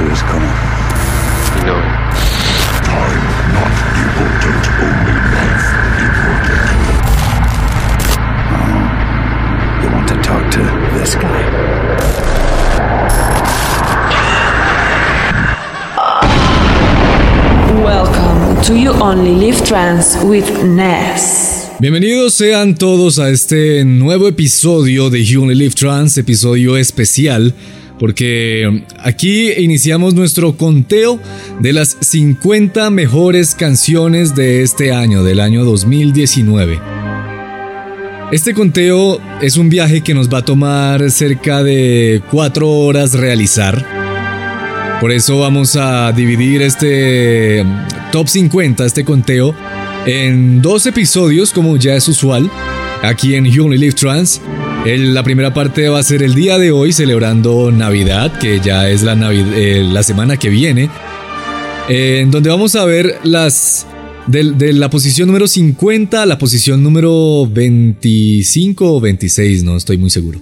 see us coming. You know. Time not important, only life important. You want to talk to this guy? Welcome to You Only Live Trans with Ness. Bienvenidos sean todos a este nuevo episodio de You Only Live Trans, episodio especial, porque aquí iniciamos nuestro conteo de las 50 mejores canciones de este año, del año 2019. Este conteo es un viaje que nos va a tomar cerca de 4 horas realizar. Por eso vamos a dividir este top 50, este conteo, en dos episodios, como ya es usual, aquí en You Only Live Trans. La primera parte va a ser el día de hoy, celebrando Navidad, que ya es la, eh, la semana que viene, en donde vamos a ver las. De, la posición número 50 a la posición número 25 o 26, no estoy muy seguro.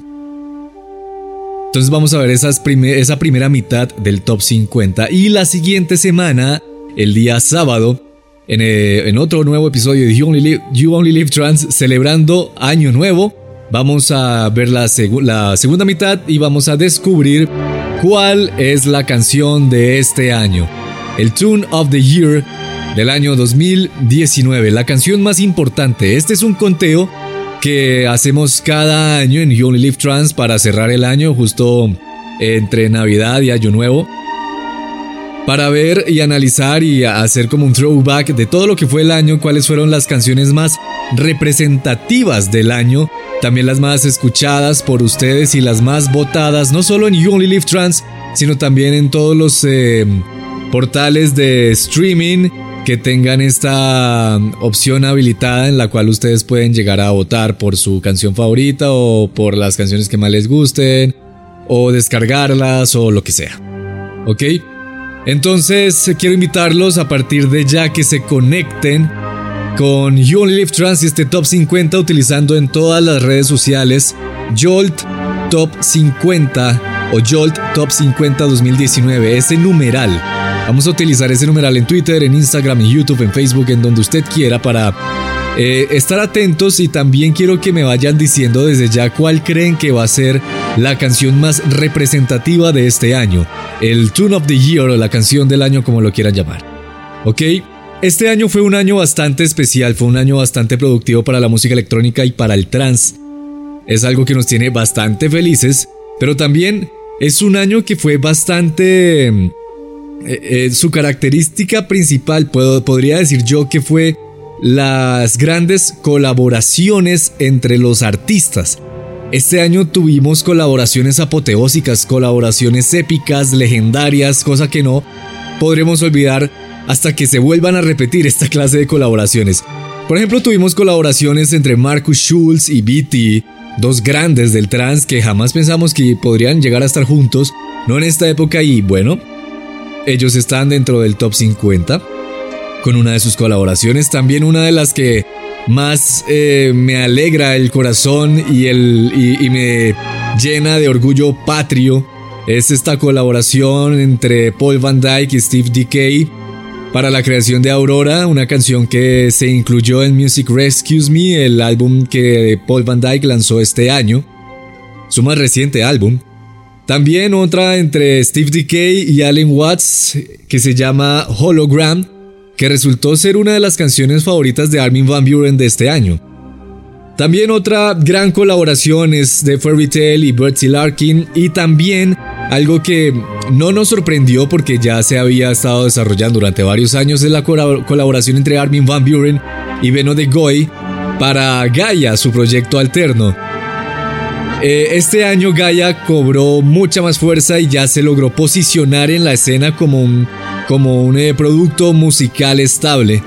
Entonces vamos a ver esa primera mitad del top 50 y la siguiente semana, el día sábado, en, eh, en otro nuevo episodio de You Only, Live, You Only Live Trans, celebrando Año Nuevo, vamos a ver la, segu- la segunda mitad y vamos a descubrir cuál es la canción de este año. El Tune of the Year del año 2019, la canción más importante. Este es un conteo que hacemos cada año en You Live Trans para cerrar el año justo entre Navidad y Año Nuevo. Para ver y analizar y hacer como un throwback de todo lo que fue el año, cuáles fueron las canciones más representativas del año, también las más escuchadas por ustedes y las más votadas, no solo en You Only Live Trans, sino también en todos los eh, portales de streaming que tengan esta um, opción habilitada en la cual ustedes pueden llegar a votar por su canción favorita o por las canciones que más les gusten o descargarlas o lo que sea. ¿Ok? Entonces quiero invitarlos a partir de ya que se conecten con You Live Trans y este Top 50 utilizando en todas las redes sociales Jolt Top 50 o Jolt Top 50 2019, ese numeral. Vamos a utilizar ese numeral en Twitter, en Instagram, en YouTube, en Facebook, en donde usted quiera para eh, estar atentos y también quiero que me vayan diciendo desde ya cuál creen que va a ser la canción más representativa de este año, el Tune of the Year o la canción del año como lo quieran llamar. ¿Ok? Este año fue un año bastante especial, fue un año bastante productivo para la música electrónica y para el trance. Es algo que nos tiene bastante felices, pero también es un año que fue bastante... mm, eh, eh, su característica principal, puedo, podría decir yo, que fue las grandes colaboraciones entre los artistas. Este año tuvimos colaboraciones apoteósicas, colaboraciones épicas, legendarias, cosa que no podremos olvidar hasta que se vuelvan a repetir esta clase de colaboraciones. Por ejemplo, tuvimos colaboraciones entre Marcus Schulz y BT, dos grandes del trance que jamás pensamos que podrían llegar a estar juntos, no en esta época y bueno, ellos están dentro del top 50 con una de sus colaboraciones, también una de las que más eh, me alegra el corazón y, el, y, me llena de orgullo patrio es esta colaboración entre Paul Van Dyke y Steve Decay para la creación de Aurora, una canción que se incluyó en Music Rescues Me, el álbum que Paul Van Dyke lanzó este año, su más reciente álbum. También otra entre Steve Decay y Allen Watts que se llama Hologram, que resultó ser una de las canciones favoritas de Armin Van Buren de este año. También otra gran colaboración es de Fairy Tail y Bertie Larkin y también algo que no nos sorprendió porque ya se había estado desarrollando durante varios años es la colab- colaboración entre Armin Van Buren y Beno de Goy para Gaia, su proyecto alterno. Eh, este año Gaia cobró mucha más fuerza y ya se logró posicionar en la escena como un, como un eh, producto musical estable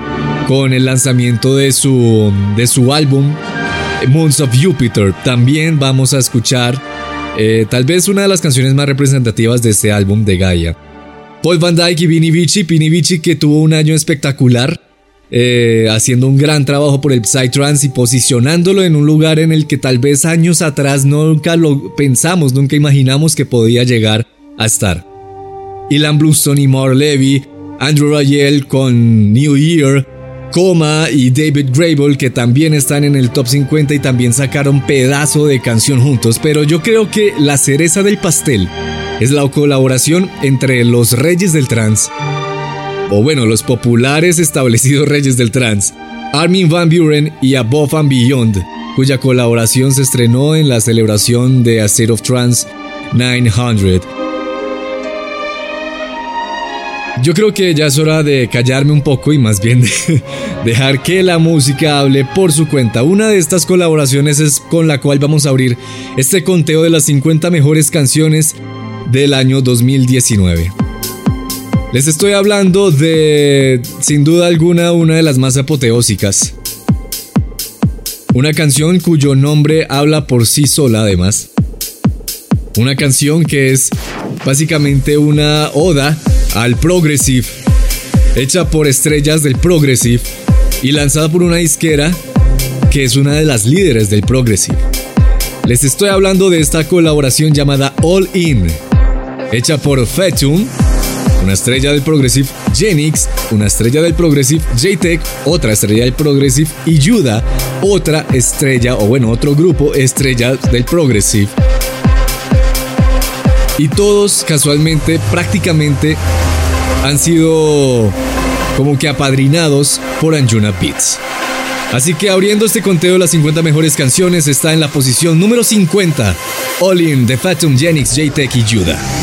con el lanzamiento de su, de su álbum eh, Moons of Jupiter. También vamos a escuchar eh, tal vez una de las canciones más representativas de este álbum de Gaia. Paul Van Dyke y Vinny Vici, Vinny Vici que tuvo un año espectacular, haciendo un gran trabajo por el Psytrance y posicionándolo en un lugar en el que tal vez años atrás nunca lo pensamos, nunca imaginamos que podía llegar a estar. Ilan Bluestone y Mar Levy, Andrew Rayel con New Year, Coma y David Grable que también están en el top 50 y también sacaron pedazo de canción juntos, pero yo creo que la cereza del pastel es la colaboración entre los reyes del trance, o bueno, los populares establecidos reyes del trance, Armin Van Buren y Above and Beyond, cuya colaboración se estrenó en la celebración de A State of Trance 900. Yo creo que ya es hora de callarme un poco y más bien de dejar que la música hable por su cuenta. Una de estas colaboraciones es con la cual vamos a abrir este conteo de las 50 mejores canciones del año 2019. Les estoy hablando de, sin duda alguna, una de las más apoteósicas. Una canción cuyo nombre habla por sí sola además. Una canción que es básicamente una oda al Progressive, hecha por estrellas del Progressive y lanzada por una disquera que es una de las líderes del Progressive. Les estoy hablando de esta colaboración llamada All In, hecha por Fetum, una estrella del Progressive, Genix, una estrella del Progressive, JTech, otra estrella del Progressive y Yuda, otra estrella o bueno, otro grupo estrella del Progressive y todos casualmente, prácticamente, han sido como que apadrinados por Anjuna Beats. Así que abriendo este conteo de las 50 mejores canciones está en la posición número 50, All In de Fatum, Genix, J-Tech y Judah.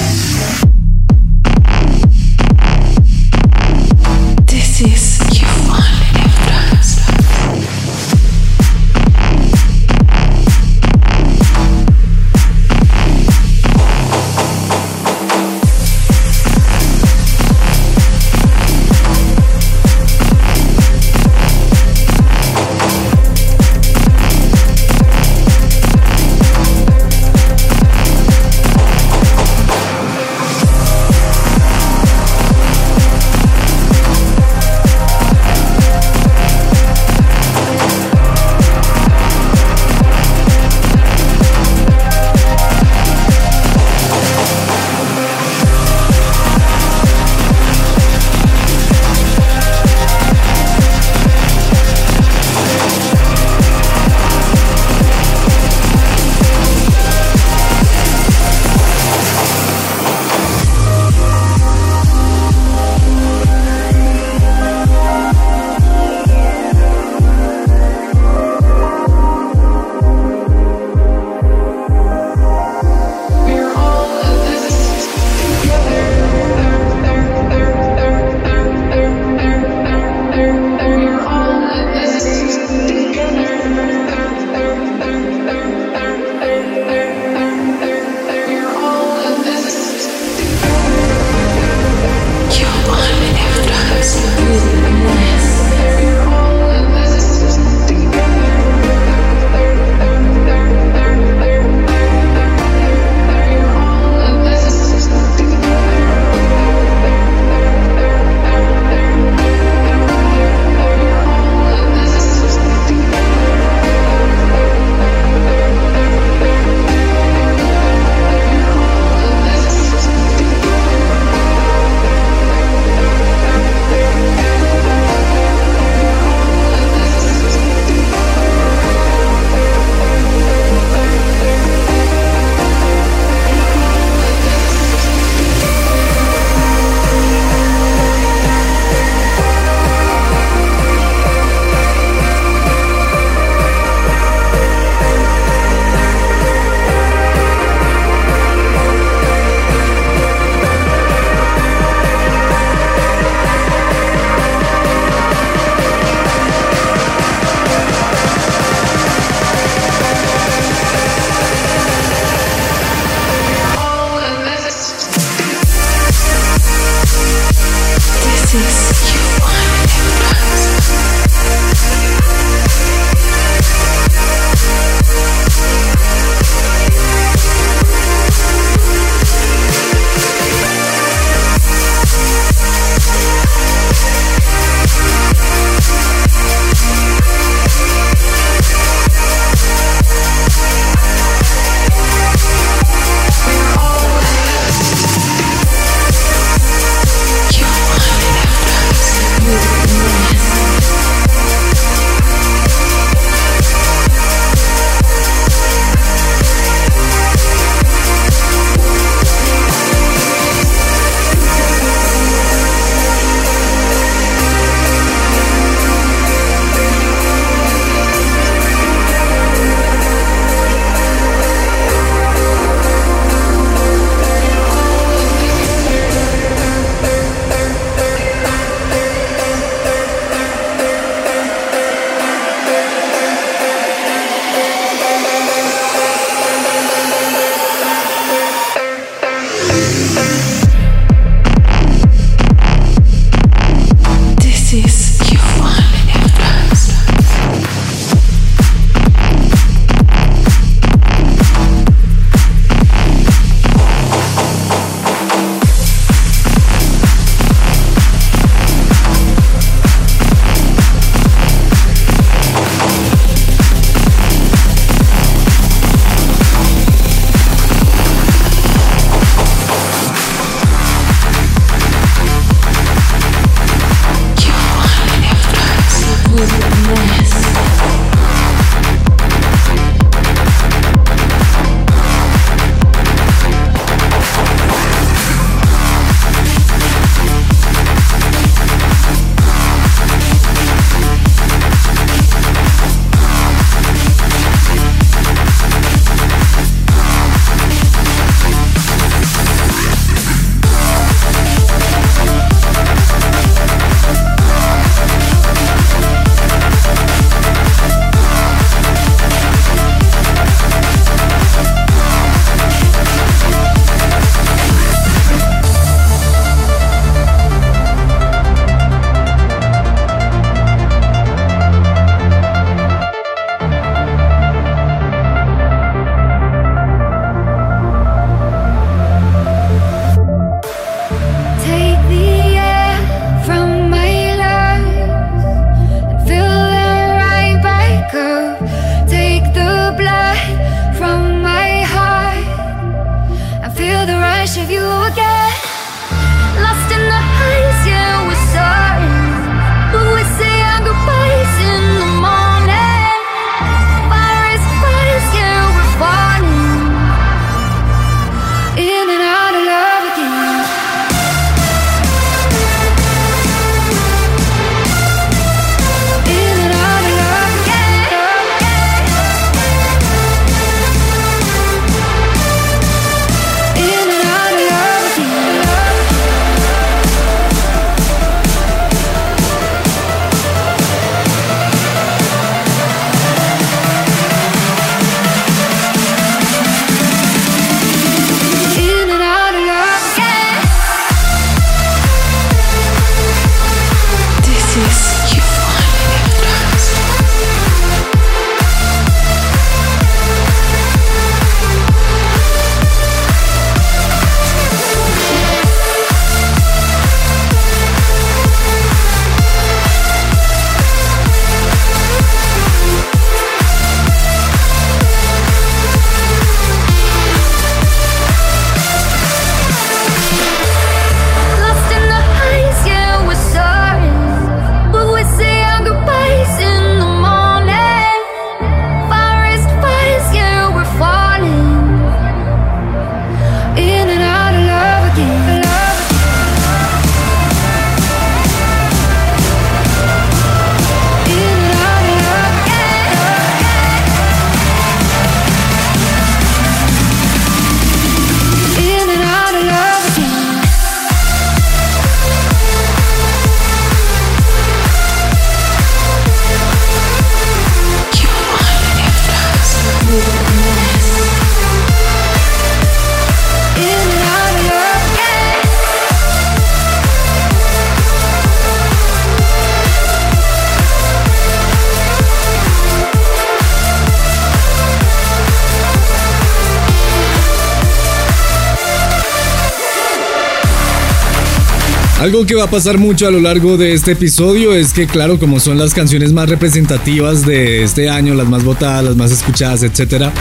Algo que va a pasar mucho a lo largo de este episodio es que, claro, como son las canciones más representativas de este año, las más votadas, las más escuchadas, etcétera,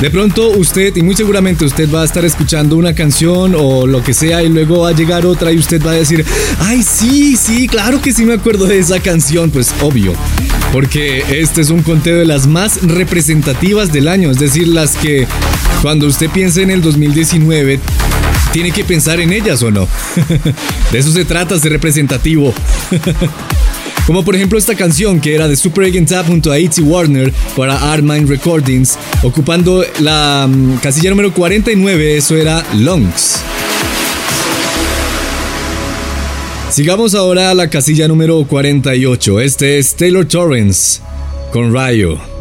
de pronto usted, y muy seguramente usted va a estar escuchando una canción o lo que sea, y luego va a llegar otra y usted va a decir, ay, sí, sí, claro que sí me acuerdo de esa canción. Pues obvio, porque este es un conteo de las más representativas del año, es decir, las que cuando usted piense en el 2019 tiene que pensar en ellas o no. de eso se trata, ser representativo. Como por ejemplo esta canción que era de Super Agent Tap junto a Itzy Warner para Artmind Recordings, ocupando la mm, casilla número 49, eso era Lungs. Sigamos ahora a la casilla número 48, este es Taylor Torrance con Rayo.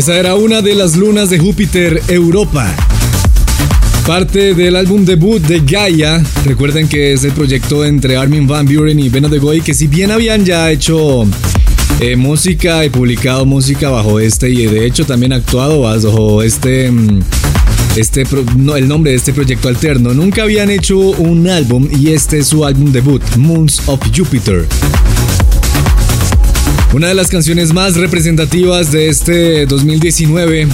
Esa era una de las lunas de Júpiter Europa. Parte del álbum debut de Gaia, recuerden que es el proyecto entre Armin Van Buren y Beno de que si bien habían ya hecho eh, música y publicado música bajo este, y de hecho también actuado bajo este, mm, este el nombre de este proyecto alterno, nunca habían hecho un álbum y este es su álbum debut, Moons of Jupiter. Una de las canciones más representativas de este 2019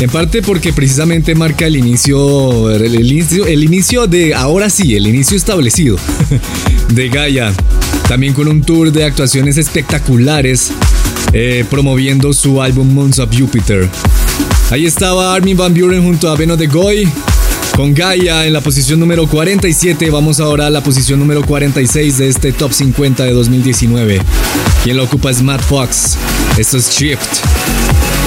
en parte porque precisamente marca el inicio, el inicio, el inicio de, ahora sí, el inicio establecido de Gaia. También con un tour de actuaciones espectaculares eh, promoviendo su álbum Moons of Jupiter. Ahí estaba Armin Van Buren junto a Beno de Goy. Con Gaia en la posición número 47, vamos ahora a la posición número 46 de este top 50 de 2019. Quien lo ocupa es Matt Fox. Esto es Shift.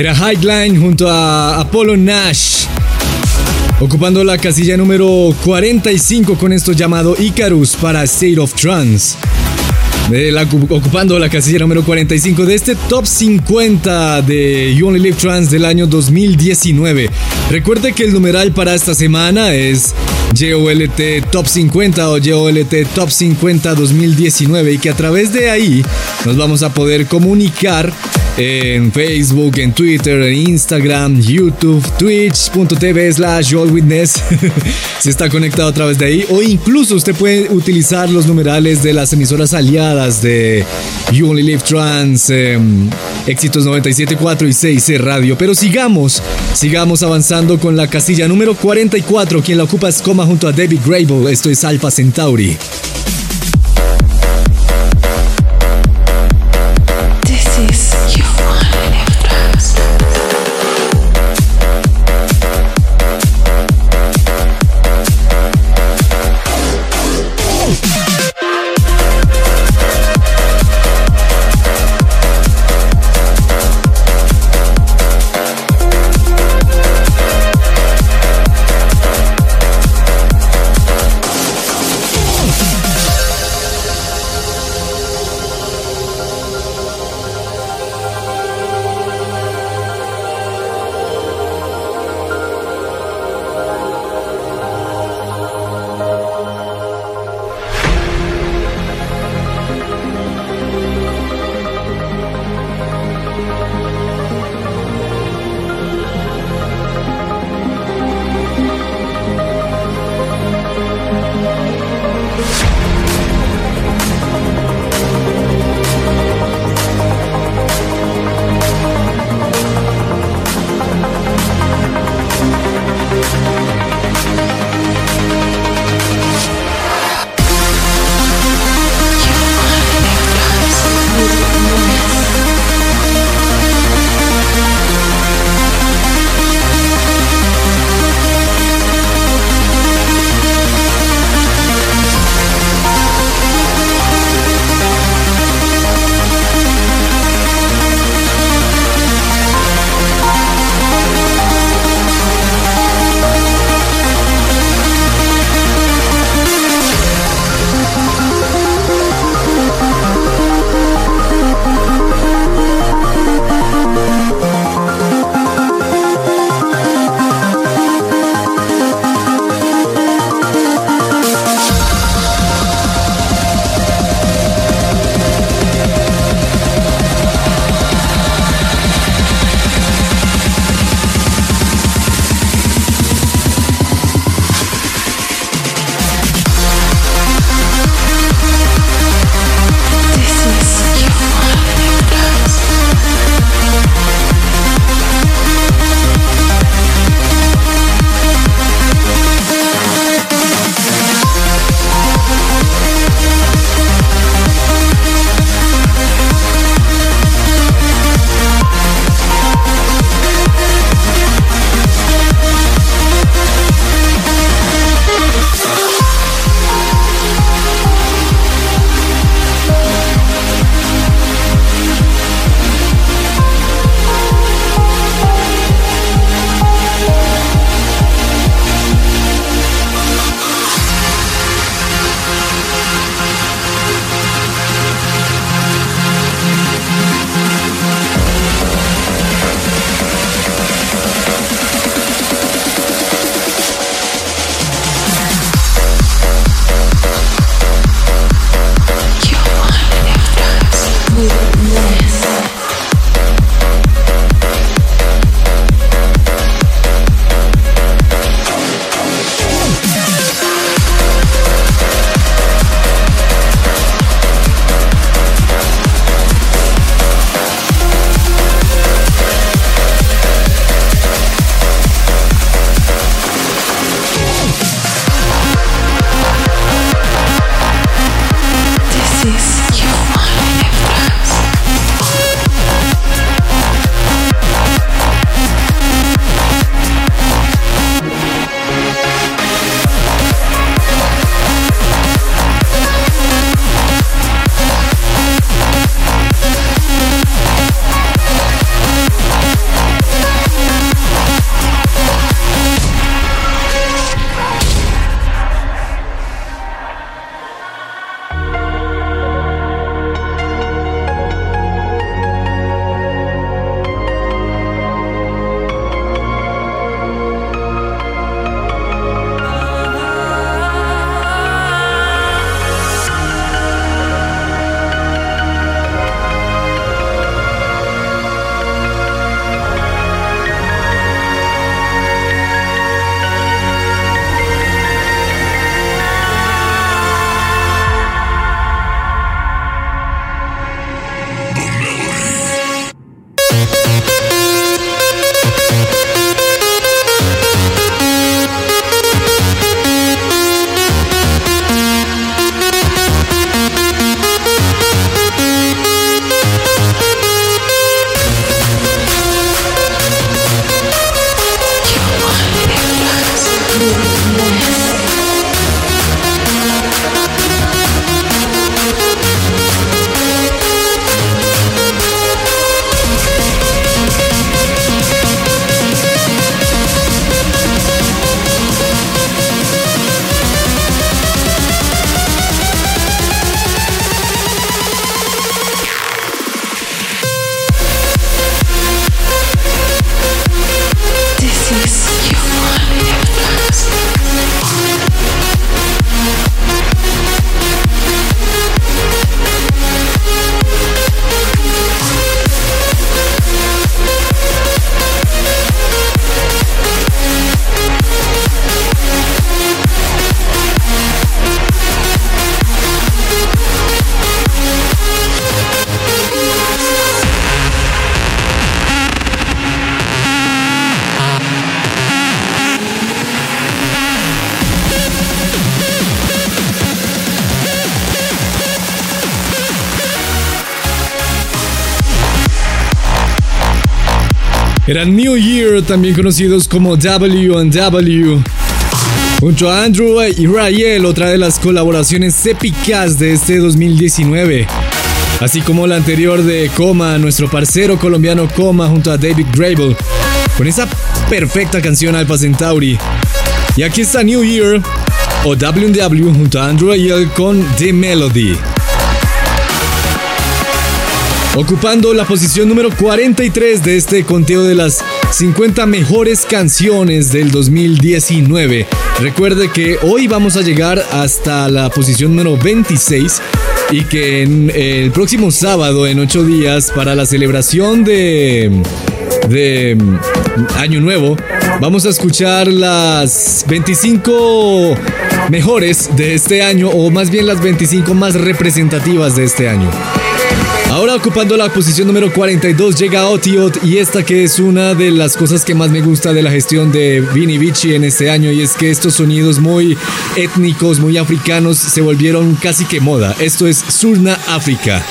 Era Highline junto a Apollo Nash. Ocupando la casilla número 45 con esto llamado Icarus para State of Trance. ocupando la casilla número 45 de este top 50 de You Only Live Trans del año 2019. Recuerde que el numeral para esta semana es JOLT Top 50 o JOLT Top 50 2019 y que a través de ahí nos vamos a poder comunicar en Facebook, en Twitter, en Instagram, YouTube, Twitch.tv slash Witness si está conectado a través de ahí o incluso usted puede utilizar los numerales de las emisoras aliadas de You Only Live Trans, em, Éxitos 97.4 y 6 Radio. Pero sigamos, sigamos avanzando con la casilla número 44, quien la ocupa es Coma junto a David Grable, esto es Alpha Centauri. Era New Year, también conocidos como W&W. Junto a Andrew y Rael, otra de las colaboraciones épicas de este 2019. Así como la anterior de Coma, nuestro parcero colombiano Coma junto a David Grable, con esa perfecta canción Alpha Centauri. Y aquí está New Year, o W&W junto a Andrew Rael con The Melody. Ocupando la posición número 43 de este conteo de las 50 mejores canciones del 2019. Recuerde que hoy vamos a llegar hasta la posición número 26 y que en, el próximo sábado, en 8 días, para la celebración de, de Año Nuevo, vamos a escuchar las 25 mejores de este año, o más bien las 25 más representativas de este año. Ocupando la posición número 42 llega Otiot y esta que es una de las cosas que más me gusta de la gestión de Vini Vici en este año y es que estos sonidos muy étnicos, muy africanos se volvieron casi que moda. Esto es Surna África.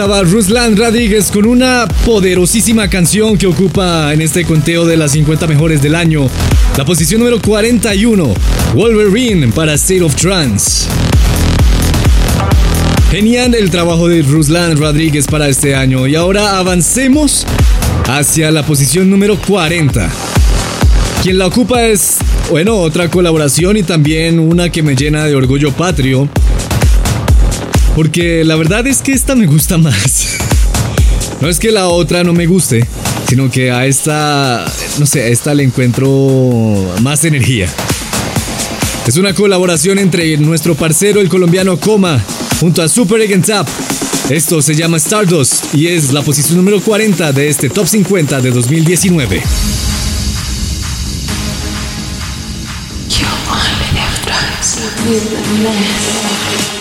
Estaba Ruslan Rodríguez con una poderosísima canción que ocupa en este conteo de las 50 mejores del año. La posición número 41, Wolverine para State of Trance. Genial el trabajo de Ruslan Rodríguez para este año. Y ahora avancemos hacia la posición número 40. Quien la ocupa es, bueno, otra colaboración y también una que me llena de orgullo patrio. Porque la verdad es que esta me gusta más. No es que la otra no me guste, sino que a esta, no sé, a esta le encuentro más energía. Es una colaboración entre nuestro parcero el colombiano Coma junto a Super Egg Tap. Esto se llama Stardust y es la posición número 40 de este Top 50 de 2019. You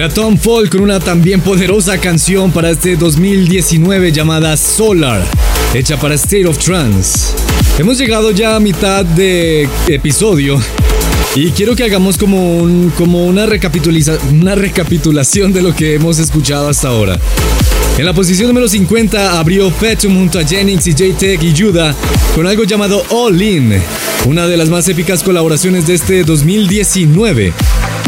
Era Tom Fall con una también poderosa canción para este 2019 llamada Solar, hecha para State of Trance. Hemos llegado ya a mitad de episodio y quiero que hagamos como, como una, una recapitulación de lo que hemos escuchado hasta ahora. En la posición número 50 abrió Fetum junto a Jennings y J-Tech y Judah con algo llamado All In, una de las más épicas colaboraciones de este 2019.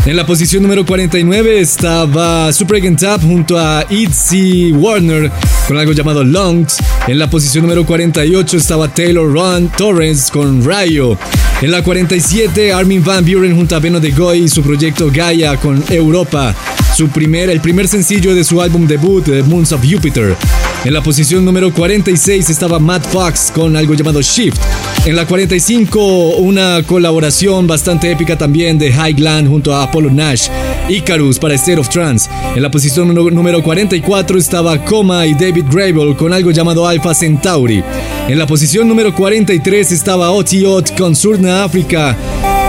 En la posición número 49 estaba Super Tap junto a Itzy Warner con algo llamado Longs. En la posición número 48 estaba Taylor Ron Torrens con Rayo. En la 47 Armin Van Buren junto a Beno de Goy y su proyecto Gaia con Europa. Su primer, el primer sencillo de su álbum debut, Moons of Jupiter. En la posición número 46 estaba Matt Fox con algo llamado Shift. En la 45, una colaboración bastante épica también de Highland junto a Apollo Nash, Icarus para State of Trance. En la posición número 44 estaba Coma y David Gravel con algo llamado Alpha Centauri. En la posición número 43 estaba Otiot con Surna África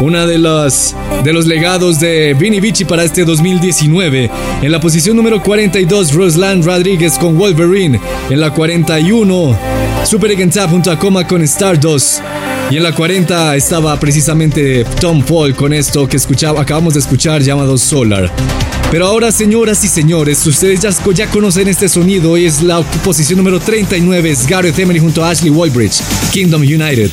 una de los, de los legados de Vinny Vici para este 2019. En la posición número 42, Roslan Rodríguez con Wolverine. En la 41, Super Tap junto a Coma con Stardust. Y en la 40 estaba precisamente Tom Paul con esto que escuchaba, acabamos de escuchar llamado Solar. Pero ahora, señoras y señores, ustedes ya, ya conocen este sonido y es la posición número 39, es Gareth Emery junto a Ashley Walbridge, Kingdom United.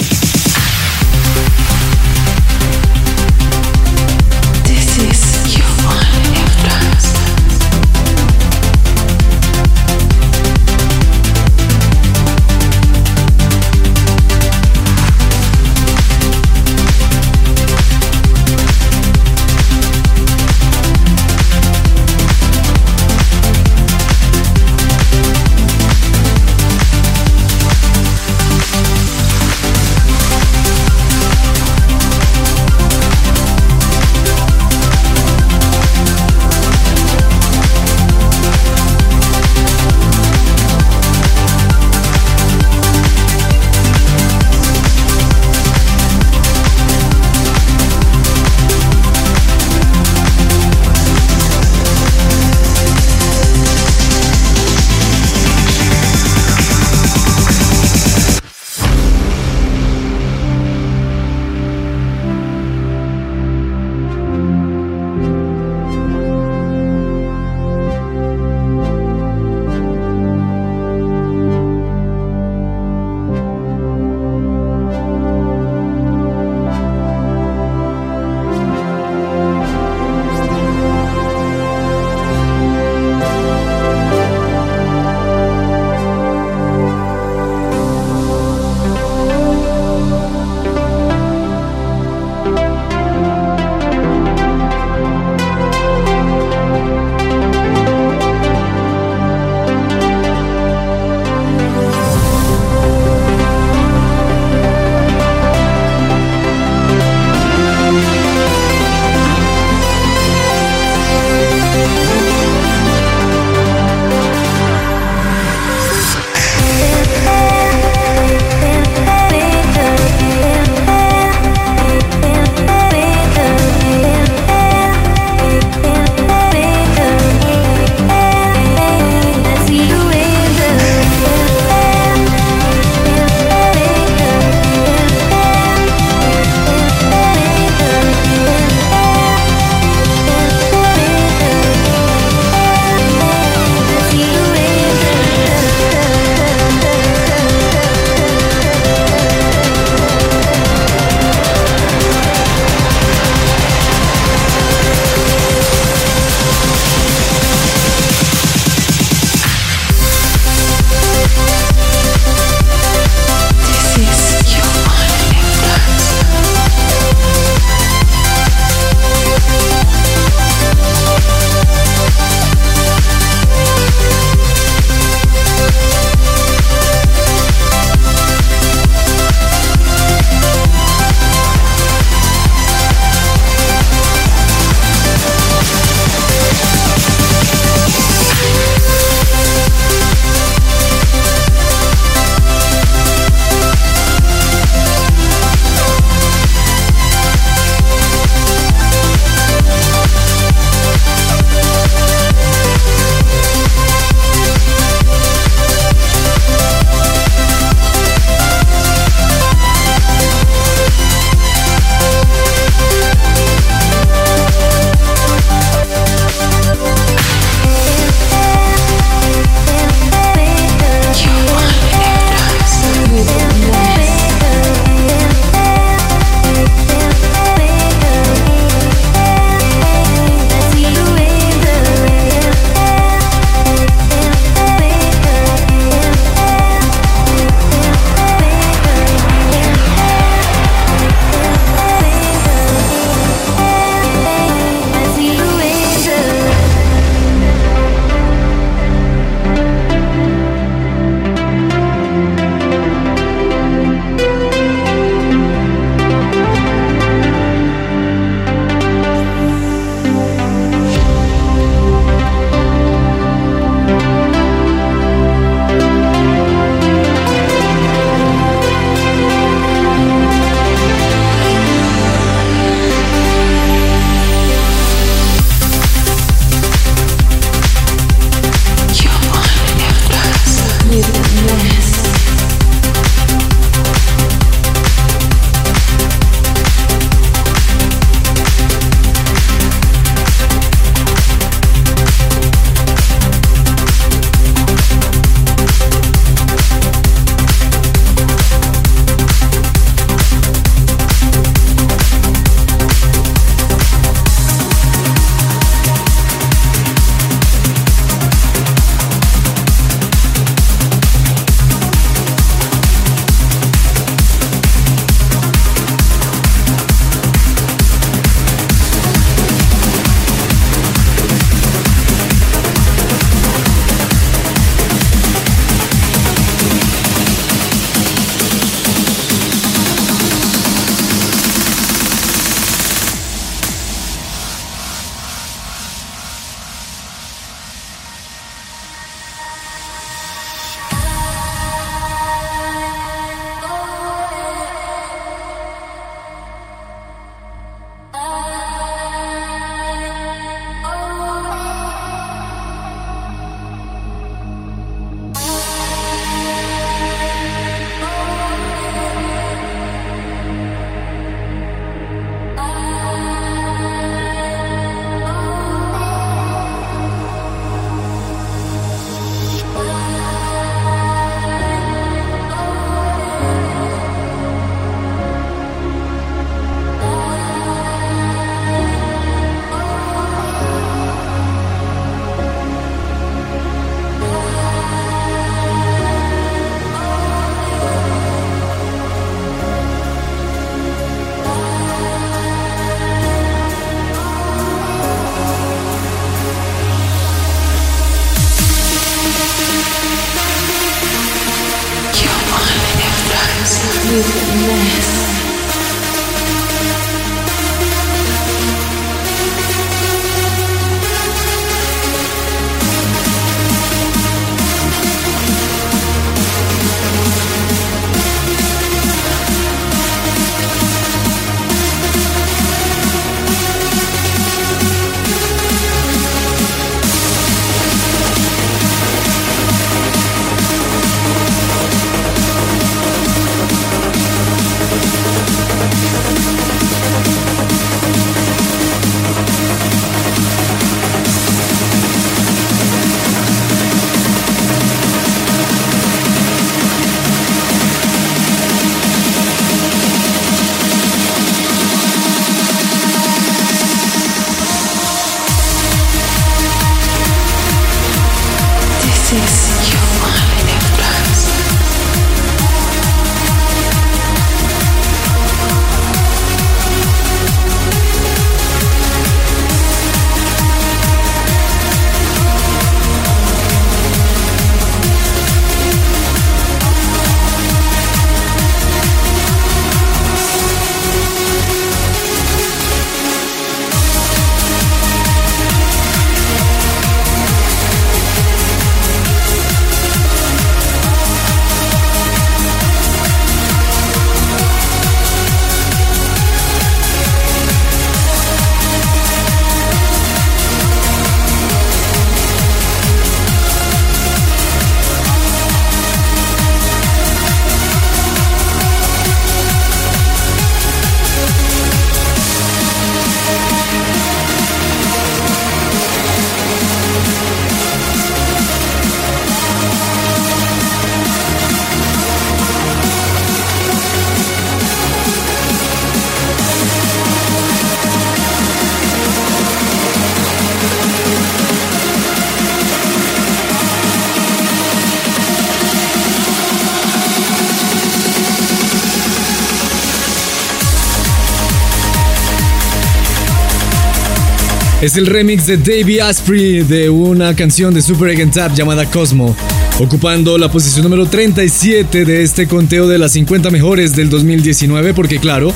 Es el remix de Davey Asprey de una canción de Super Egg Tap llamada Cosmo, ocupando la posición número 37 de este conteo de las 50 mejores del 2019, porque claro,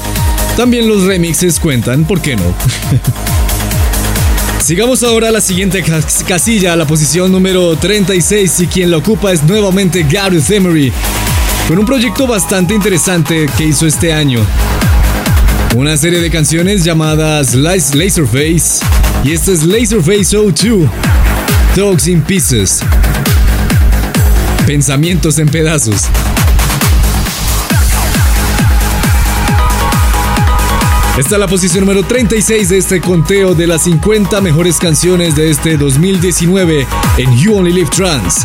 también los remixes cuentan, ¿por qué no? Sigamos ahora a la siguiente cas- casilla, la posición número 36, y quien la ocupa es nuevamente Gareth Emery, con un proyecto bastante interesante que hizo este año. Una serie de canciones llamadas Laserface, y esta es Laserface 02, Dogs in Pieces, Pensamientos en pedazos. Esta es la posición número 36 de este conteo de las 50 mejores canciones de este 2019 en You Only Live Trans.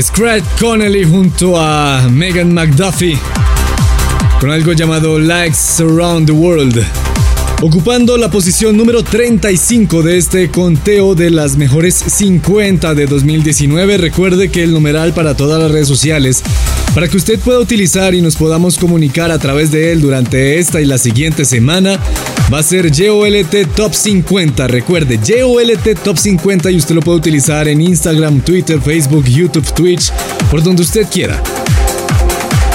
Scrat Connelly junto a Megan McDuffie con algo llamado Likes Around the World, ocupando la posición número 35 de este conteo de las mejores 50 de 2019. Recuerde que el numeral para todas las redes sociales, para que usted pueda utilizar y nos podamos comunicar a través de él durante esta y la siguiente semana, va a ser JOLT Top 50. Recuerde, JOLT Top 50 y usted lo puede utilizar en Instagram, Twitter, Facebook, YouTube, Twitch, por donde usted quiera.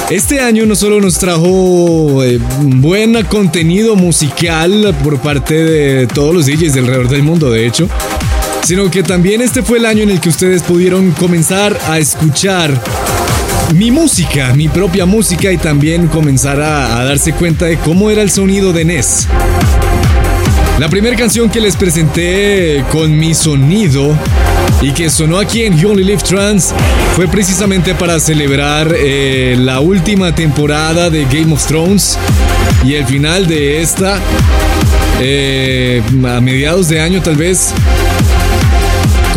Este año no solo nos trajo eh, buen contenido musical por parte de todos los DJs de alrededor del mundo, de hecho, sino que también este fue el año en el que ustedes pudieron comenzar a escuchar mi música, mi propia música y también comenzar a, darse cuenta de cómo era el sonido de NES. La primera canción que les presenté con mi sonido y que sonó aquí en You Only Live Trans fue precisamente para celebrar eh, la última temporada de Game of Thrones y el final de esta eh, a mediados de año tal vez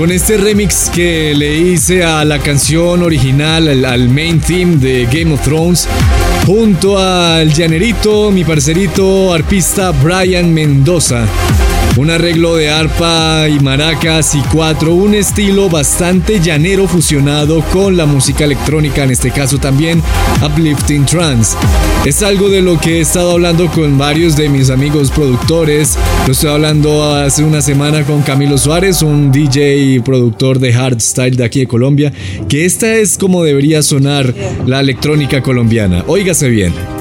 con este remix que le hice a la canción original, al, al main theme de Game of Thrones, junto al llanerito, mi parcerito arpista Brian Mendoza. Un arreglo de arpa y maracas y cuatro, un estilo bastante llanero fusionado con la música electrónica, en este caso también uplifting trance. Es algo de lo que he estado hablando con varios de mis amigos productores. Lo estoy hablando hace una semana con Camilo Suárez, un DJ y productor de hardstyle de aquí de Colombia, que esta es como debería sonar la electrónica colombiana. Óigase bien.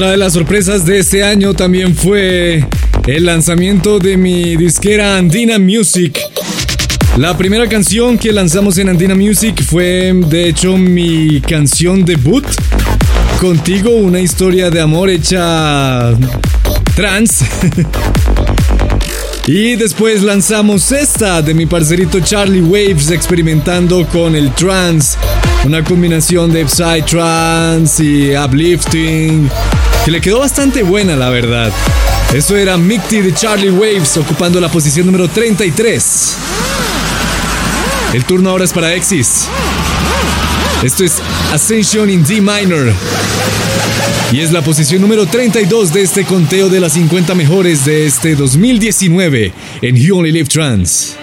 Otra de las sorpresas de este año también fue el lanzamiento de mi disquera Andina Music. La primera canción que lanzamos en Andina Music fue de hecho mi canción debut. Contigo, una historia de amor hecha trans. y después lanzamos esta de mi parcerito Charlie Waves experimentando con el trance. Una combinación de psytrance y uplifting que le quedó bastante buena la verdad. Eso era Micti de Charlie Waves ocupando la posición número 33. El turno ahora es para Exis. Esto es Ascension in D minor. Y es la posición número 32 de este conteo de las 50 mejores de este 2019 en You Only Live Trans.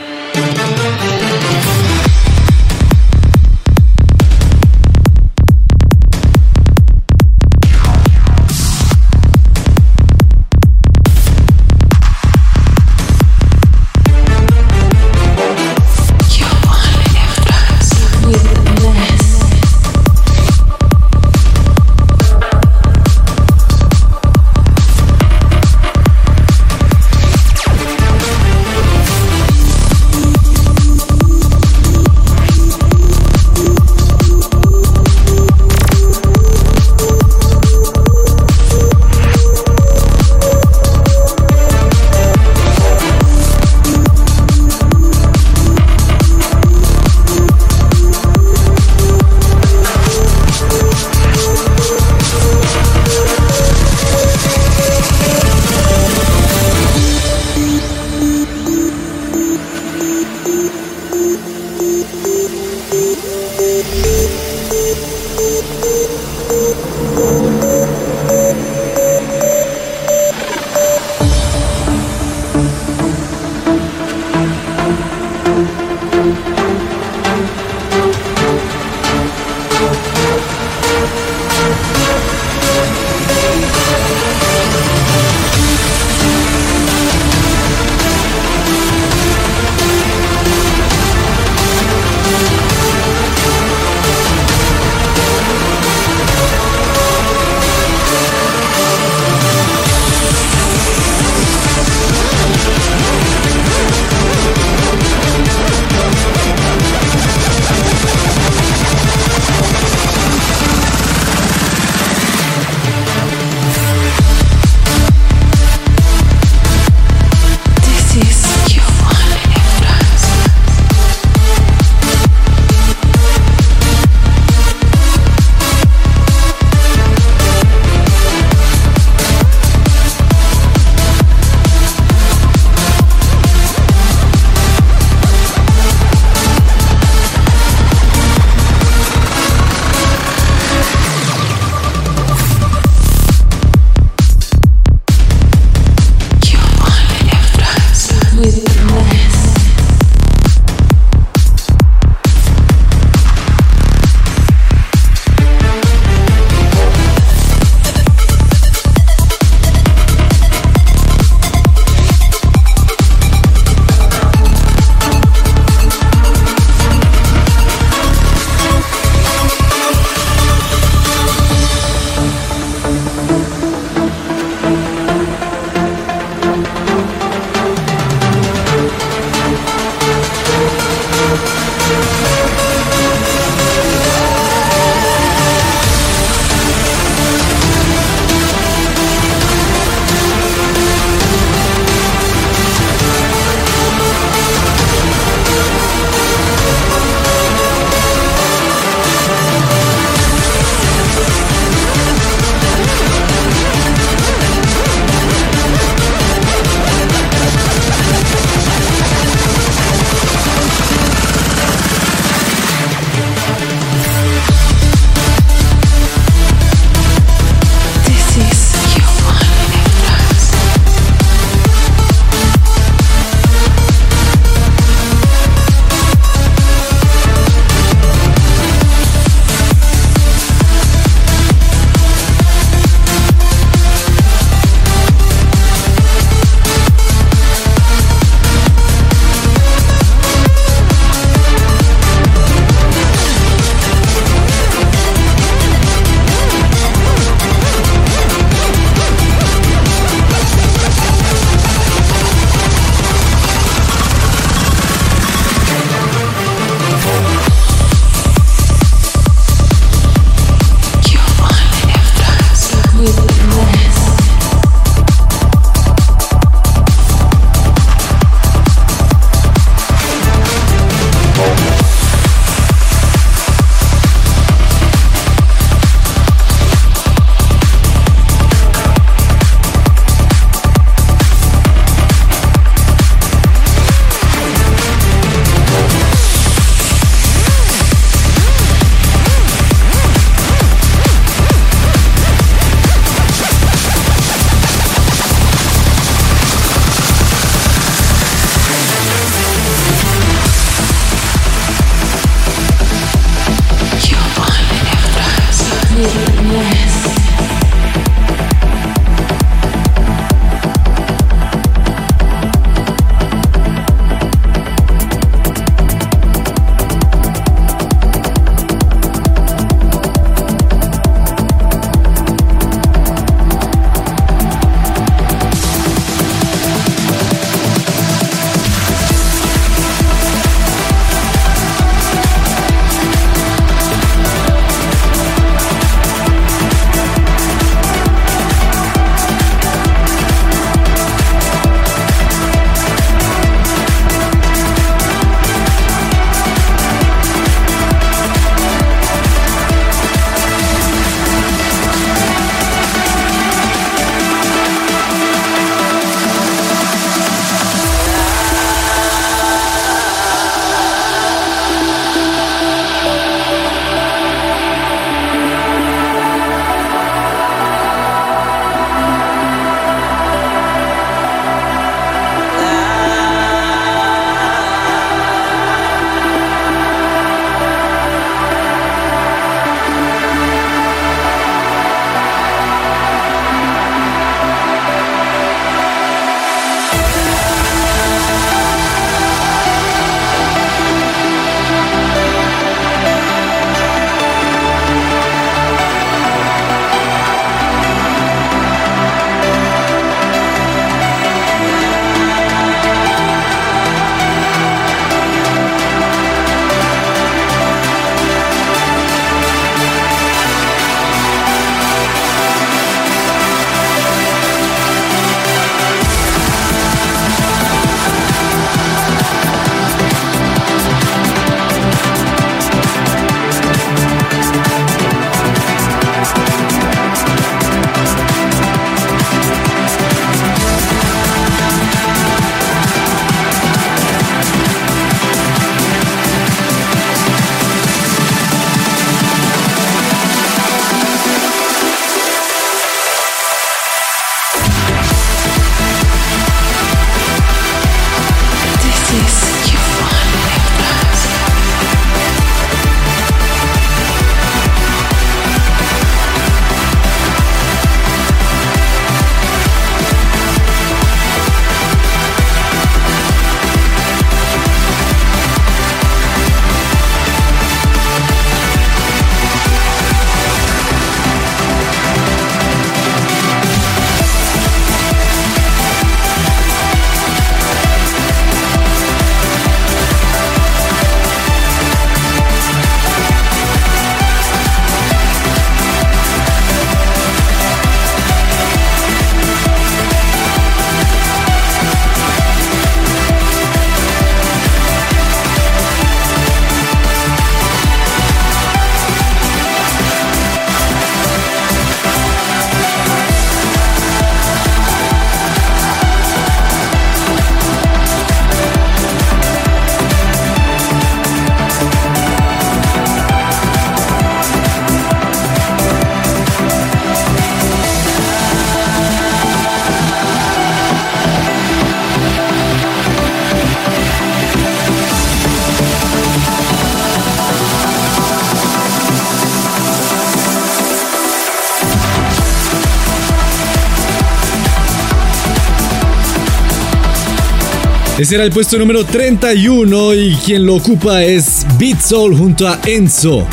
Ese era el puesto número 31 y quien lo ocupa es Beat Soul junto a Enzo.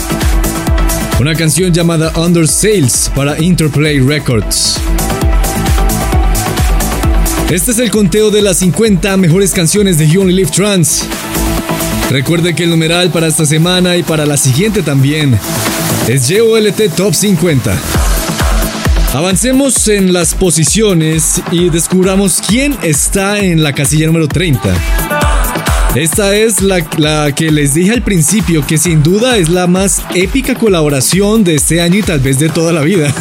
Una canción llamada Under Sales para Interplay Records. Este es el conteo de las 50 mejores canciones de You Only Live Trans. Recuerde que el numeral para esta semana y para la siguiente también es JOLT Top 50. Avancemos en las posiciones y descubramos quién está en la casilla número 30. Esta es la, que les dije al principio que sin duda es la más épica colaboración de este año y tal vez de toda la vida.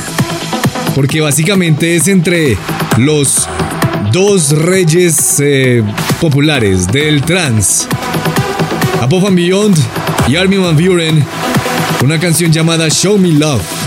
Porque básicamente es entre los dos reyes eh, populares del trance. Above Beyond y Armin Van Buren. Una canción llamada Show Me Love.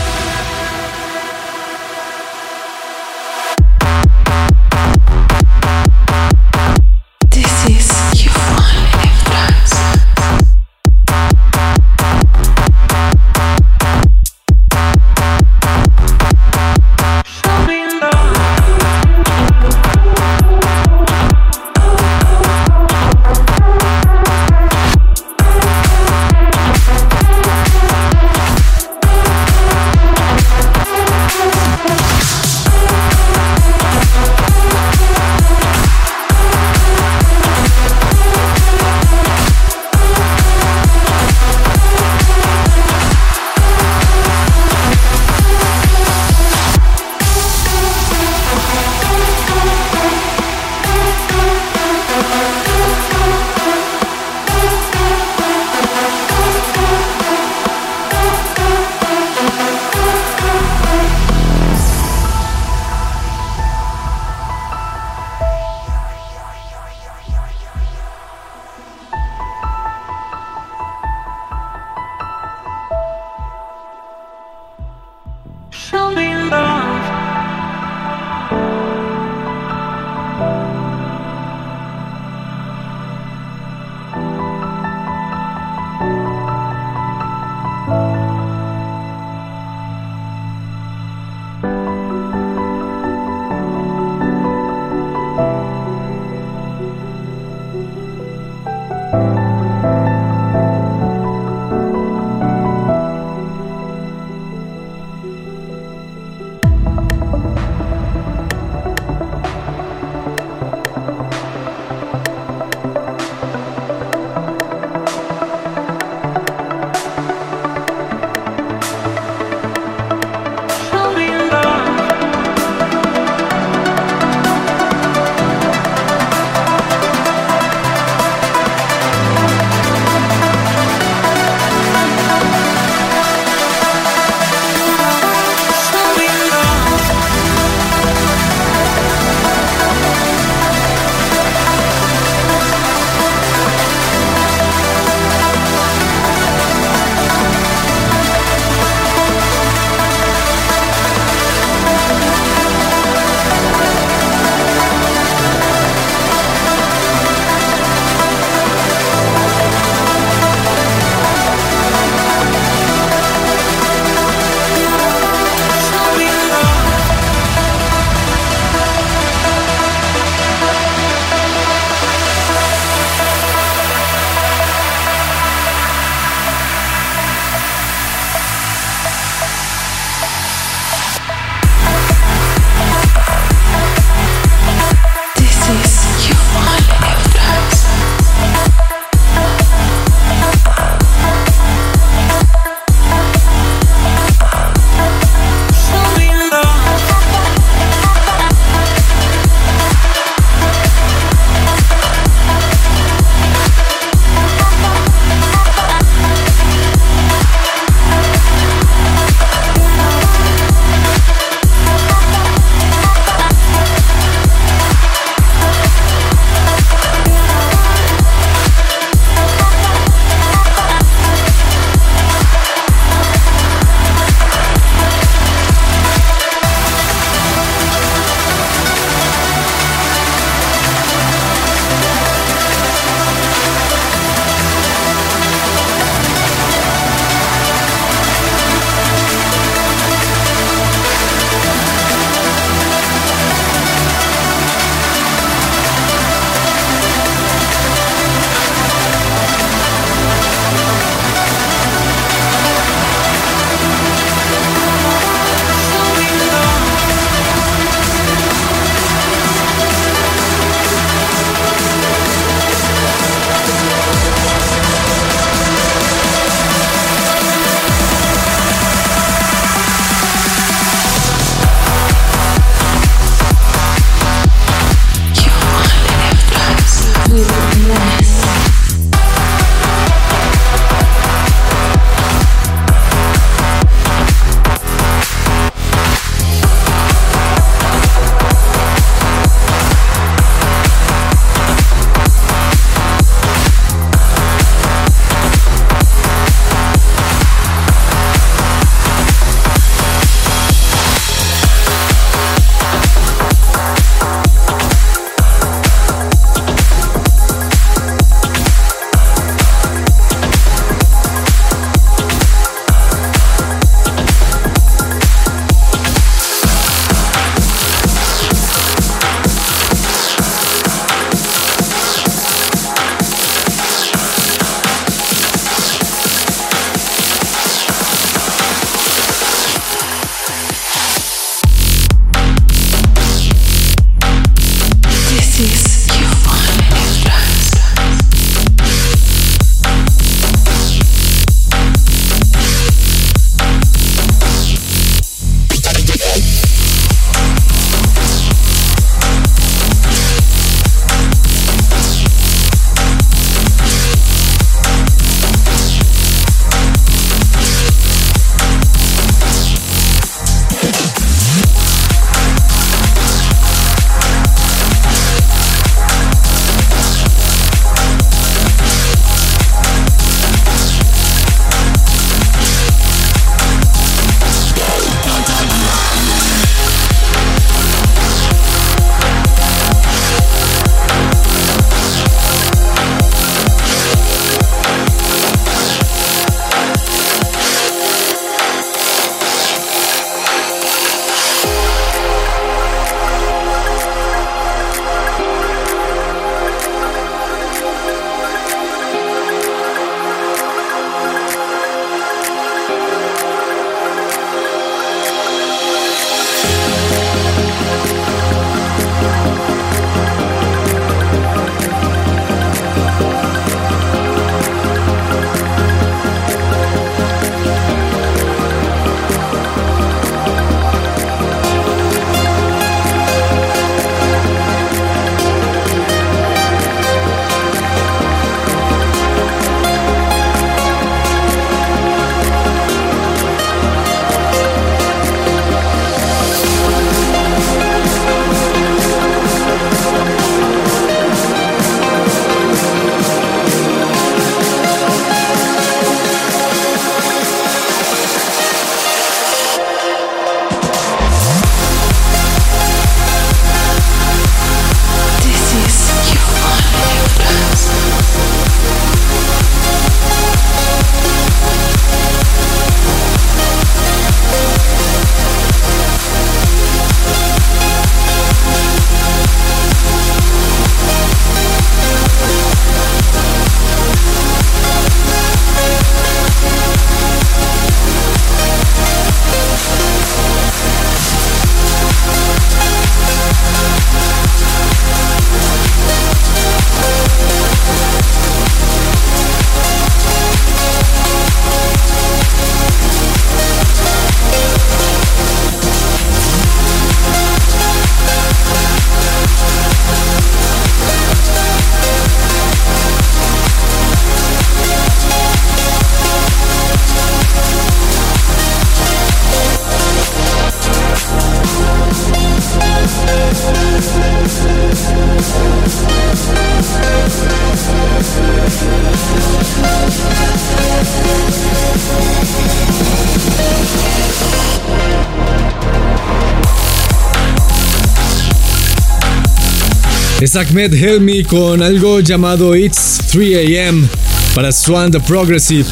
Ahmed Helmi con algo llamado It's 3 AM para Swan the Progressive,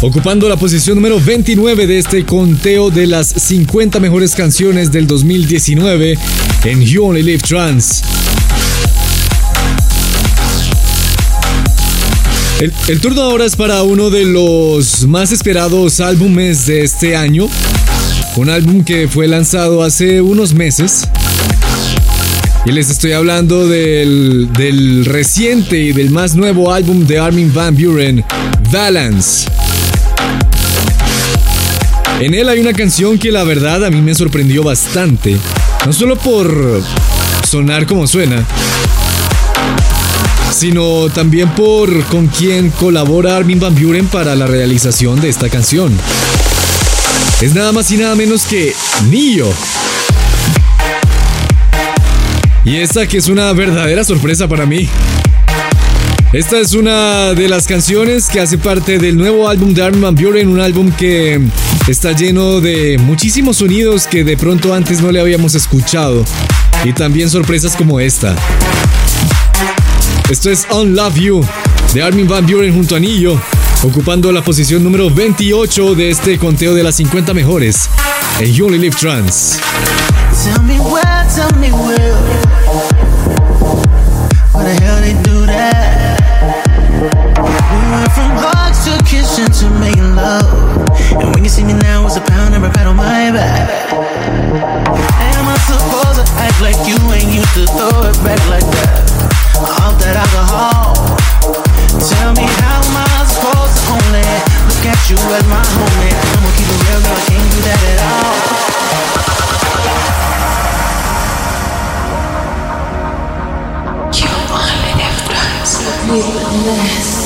ocupando la posición número 29 de este conteo de las 50 mejores canciones del 2019 en You Only Live Trans. El, el turno ahora es para uno de los más esperados álbumes de este año, un álbum que fue lanzado hace unos meses. Y les estoy hablando del, del reciente y del más nuevo álbum de Armin Van Buren, Balance. En él hay una canción que la verdad a mí me sorprendió bastante. No solo por sonar como suena, sino también por con quien colabora Armin Van Buren para la realización de esta canción. Es nada más y nada menos que Nio. Y esta que es una verdadera sorpresa para mí. Esta es una de las canciones que hace parte del nuevo álbum de Armin Van Buren, un álbum que está lleno de muchísimos sonidos que de pronto antes no le habíamos escuchado. Y también sorpresas como esta. Esto es Unlove You de Armin Van Buren junto a Nillo, ocupando la posición número 28 de este conteo de las 50 mejores en You Only Live Trans. Tell me where, tell me where. Kissing to making love. And when you see me now, it's a pound and a on my back. Am I supposed to act like you ain't used to throw it back like that? Off that alcohol. Tell me how am I supposed to only look at you as my homie? I'm gonna keep it real, girl. I can't do that at all. You live once. with Ness. Said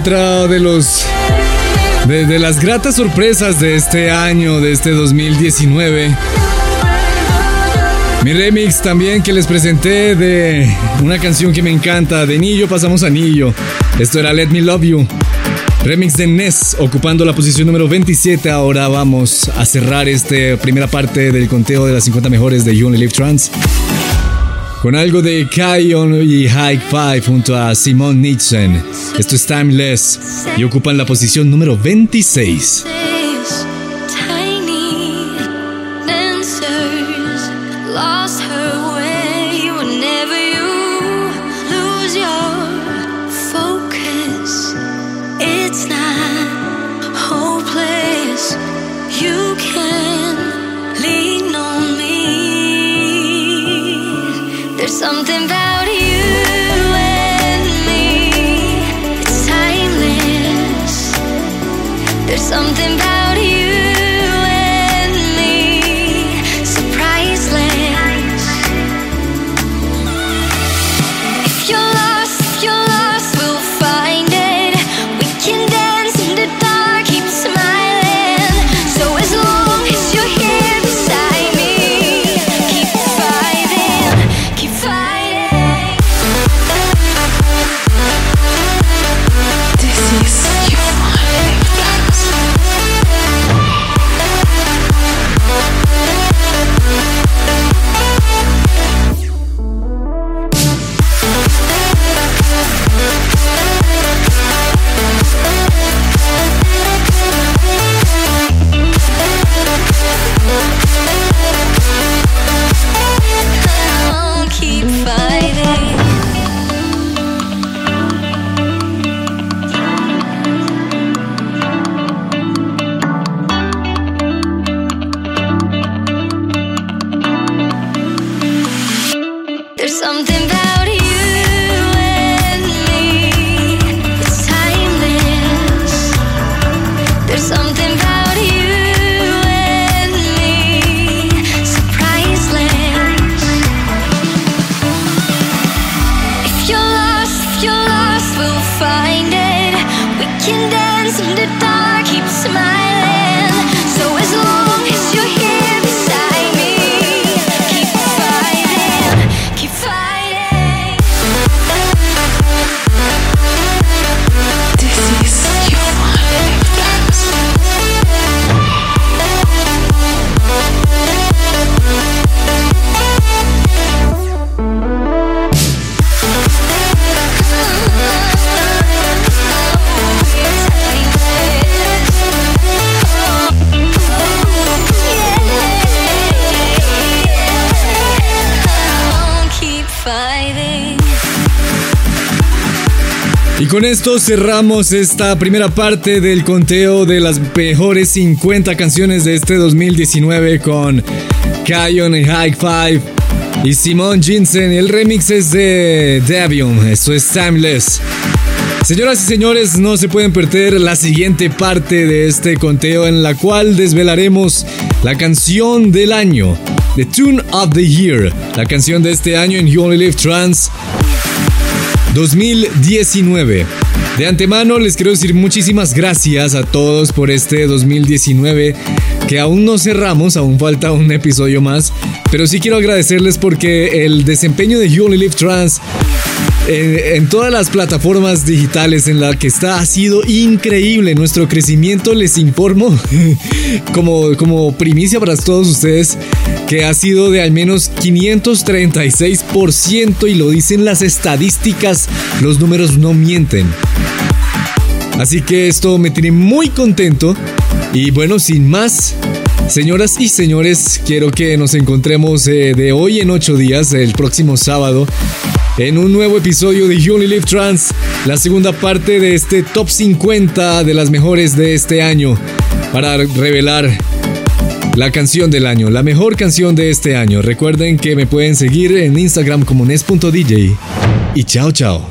otra de los de, las gratas sorpresas de este año, de este 2019. Mi remix también que les presenté de una canción que me encanta, de Nillo pasamos a Nillo. Esto era Let Me Love You. Remix de Ness ocupando la posición número 27. Ahora vamos a cerrar esta primera parte del conteo de las 50 mejores de You Only Live Trans con algo de Kion y High Five junto a Simon Nielsen. Esto es Timeless y ocupan la posición número 26. Con esto cerramos esta primera parte del conteo de las mejores 50 canciones de este 2019 con Kion y High Five y Simon Jensen. El remix es de Devium, esto es Timeless. Señoras y señores, no se pueden perder la siguiente parte de este conteo en la cual desvelaremos la canción del año, The Tune of the Year, la canción de este año en You Only Live Trans 2019. De antemano les quiero decir muchísimas gracias a todos por este 2019 que aún no cerramos, aún falta un episodio más, pero sí quiero agradecerles porque el desempeño de You Only Live Trans en, en todas las plataformas digitales en la que está ha sido increíble. Nuestro crecimiento, les informo, como, como primicia para todos ustedes, que ha sido de al menos 536% y lo dicen las estadísticas, los números no mienten. Así que esto me tiene muy contento y bueno, sin más, señoras y señores, quiero que nos encontremos eh, de hoy en 8 días, el próximo sábado, en un nuevo episodio de You Live Trans, la segunda parte de este top 50 de las mejores de este año, para revelar la canción del año, la mejor canción de este año. Recuerden que me pueden seguir en Instagram como nes.dj. Y chao, chao.